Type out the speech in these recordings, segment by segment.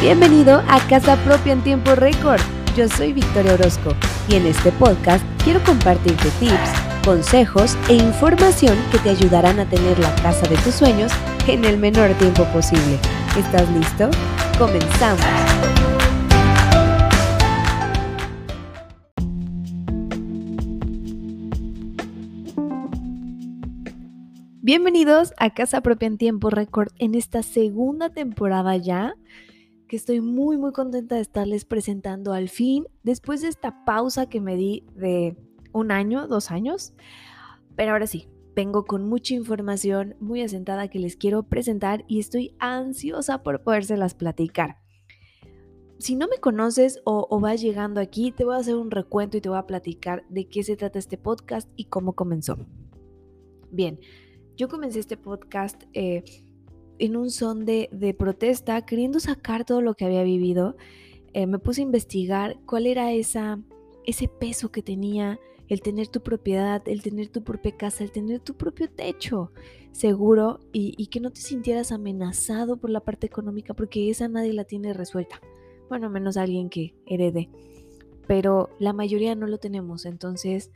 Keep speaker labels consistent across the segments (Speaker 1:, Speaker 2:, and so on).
Speaker 1: Bienvenido a Casa Propia en Tiempo Récord. Yo soy Victoria Orozco y en este podcast quiero compartirte tips, consejos e información que te ayudarán a tener la casa de tus sueños en el menor tiempo posible. ¿Estás listo? Comenzamos. Bienvenidos a Casa Propia en Tiempo Récord en esta segunda temporada ya, que estoy muy muy contenta de estarles presentando al fin, después de esta pausa que me di de un año, dos años, pero ahora sí, vengo con mucha información muy asentada que les quiero presentar y estoy ansiosa por podérselas platicar. Si no me conoces o, o, vas llegando aquí, te voy a hacer un recuento y te voy a platicar de qué se trata este podcast y cómo comenzó. Bien, yo comencé este podcast eh, en un son de, protesta, queriendo sacar todo lo que había vivido. Eh, me puse a investigar cuál era esa, ese peso que tenía el tener tu propiedad, el tener tu propia casa, el tener tu propio techo seguro y, y que no te sintieras amenazado por la parte económica, porque esa nadie la tiene resuelta. Bueno, menos alguien que herede. Pero la mayoría no lo tenemos, entonces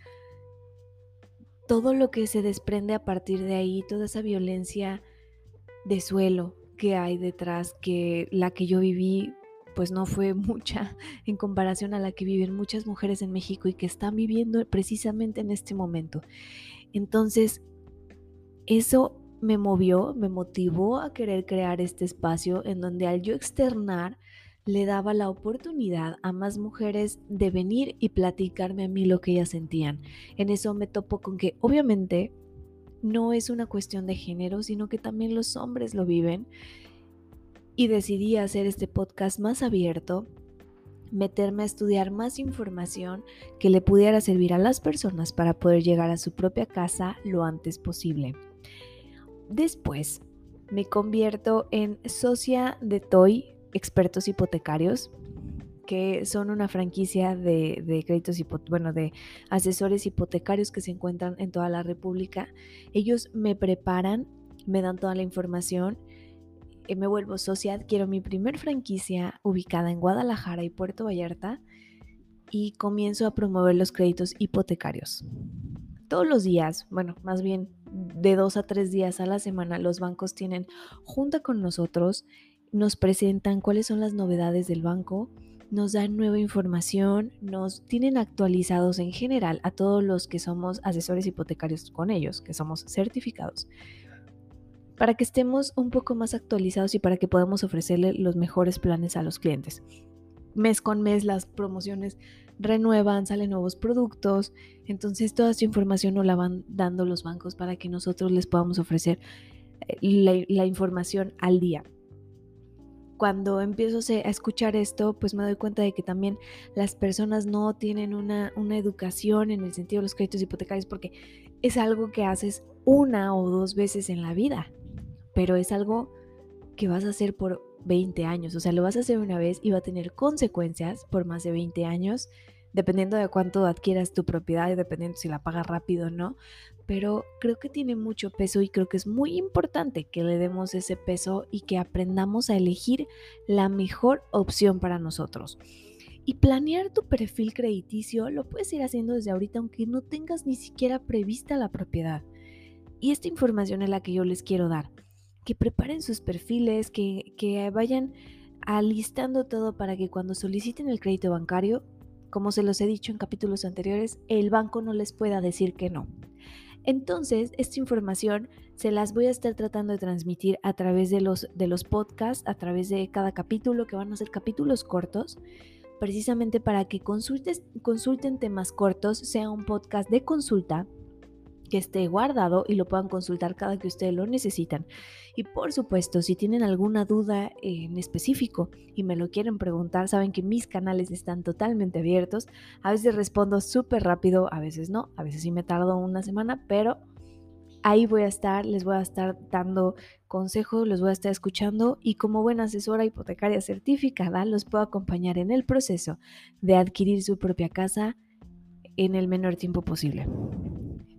Speaker 1: todo lo que se desprende a partir de ahí, toda esa violencia de suelo que hay detrás, que la que yo viví pues no fue mucha en comparación a la que viven muchas mujeres en México y que están viviendo precisamente en este momento. Entonces, eso me movió, me motivó a querer crear este espacio en donde al yo externar le daba la oportunidad a más mujeres de venir y platicarme a mí lo que ellas sentían. En eso me topo con que obviamente no es una cuestión de género, sino que también los hombres lo viven. Y decidí hacer este podcast más abierto, meterme a estudiar más información que le pudiera servir a las personas para poder llegar a su propia casa lo antes posible. Después me convierto en socia de Toy expertos hipotecarios que son una franquicia de, de créditos, bueno, de asesores hipotecarios que se encuentran en toda la República. Ellos me preparan, me dan toda la información, eh, me vuelvo socia, quiero mi primer franquicia ubicada en Guadalajara y Puerto Vallarta y comienzo a promover los créditos hipotecarios. Todos los días, bueno, más bien de dos a tres días a la semana, los bancos tienen junta con nosotros nos presentan cuáles son las novedades del banco, nos dan nueva información, nos tienen actualizados en general a todos los que somos asesores hipotecarios con ellos, que somos certificados, para que estemos un poco más actualizados y para que podamos ofrecerle los mejores planes a los clientes. Mes con mes las promociones renuevan, salen nuevos productos, entonces toda esta información nos la van dando los bancos para que nosotros les podamos ofrecer eh, la, la información al día cuando empiezo a escuchar esto, pues me doy cuenta de que también las personas no tienen una, educación en el sentido de los créditos hipotecarios porque es algo que haces una o dos veces en la vida, pero es algo que vas a hacer por 20 años, o sea, lo vas a hacer una vez y va a tener consecuencias por más de 20 años dependiendo de cuánto adquieras tu propiedad y dependiendo si la pagas rápido o no. Pero creo que tiene mucho peso y creo que es muy importante que le demos ese peso y que aprendamos a elegir la mejor opción para nosotros. Y planear tu perfil crediticio lo puedes ir haciendo desde ahorita aunque no tengas ni siquiera prevista la propiedad. Y esta información es la que yo les quiero dar. Que preparen sus perfiles, que, que vayan alistando todo para que cuando soliciten el crédito bancario como se los he dicho en capítulos anteriores, el banco no les pueda decir que no. Entonces, esta información se las voy a estar tratando de transmitir a través de los, de los podcasts, a través de cada capítulo, que van a ser capítulos cortos, precisamente para que consultes, consulten temas cortos, sea un podcast de consulta que esté guardado y lo puedan consultar cada que ustedes lo necesitan. Y por supuesto, si tienen alguna duda en específico y me lo quieren preguntar, saben que mis canales están totalmente abiertos. A veces respondo súper rápido, a veces no, a veces sí me tardo una semana, pero ahí voy a estar, les voy a estar dando consejos, los voy a estar escuchando y como buena asesora hipotecaria certificada los puedo acompañar en el proceso de adquirir su propia casa en el menor tiempo posible.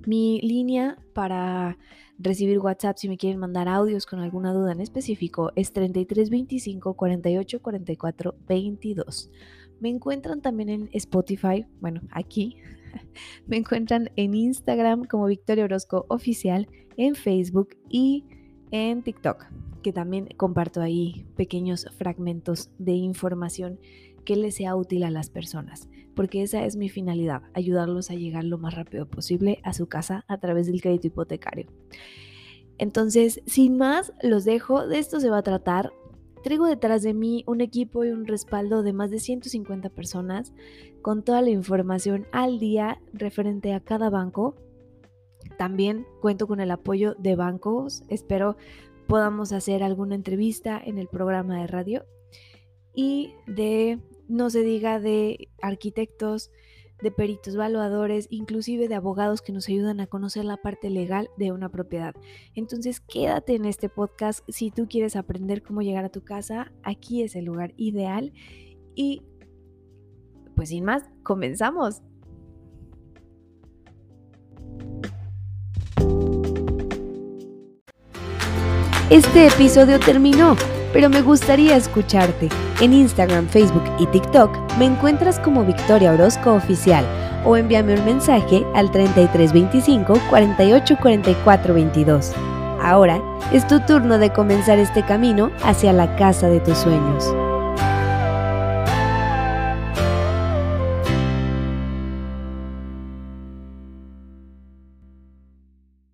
Speaker 1: Mi línea para recibir WhatsApp si me quieren mandar audios con alguna duda en específico es 3325 48 44 22. Me encuentran también en Spotify, bueno, aquí. Me encuentran en Instagram como Victoria Orozco Oficial, en Facebook y en TikTok, que también comparto ahí pequeños fragmentos de información que les sea útil a las personas, porque esa es mi finalidad, ayudarlos a llegar lo más rápido posible a su casa a través del crédito hipotecario. Entonces, sin más, los dejo, de esto se va a tratar. Traigo detrás de mí un equipo y un respaldo de más de 150 personas con toda la información al día referente a cada banco. También cuento con el apoyo de bancos. Espero podamos hacer alguna entrevista en el programa de radio y de, no se diga, de arquitectos, de peritos evaluadores, inclusive de abogados que nos ayudan a conocer la parte legal de una propiedad. Entonces quédate en este podcast si tú quieres aprender cómo llegar a tu casa, aquí es el lugar ideal y pues sin más, comenzamos. Este episodio terminó pero me gustaría escucharte. En Instagram, Facebook y TikTok me encuentras como Victoria Orozco Oficial o envíame un mensaje al 3325 48 44 22. Ahora es tu turno de comenzar este camino hacia la casa de tus sueños.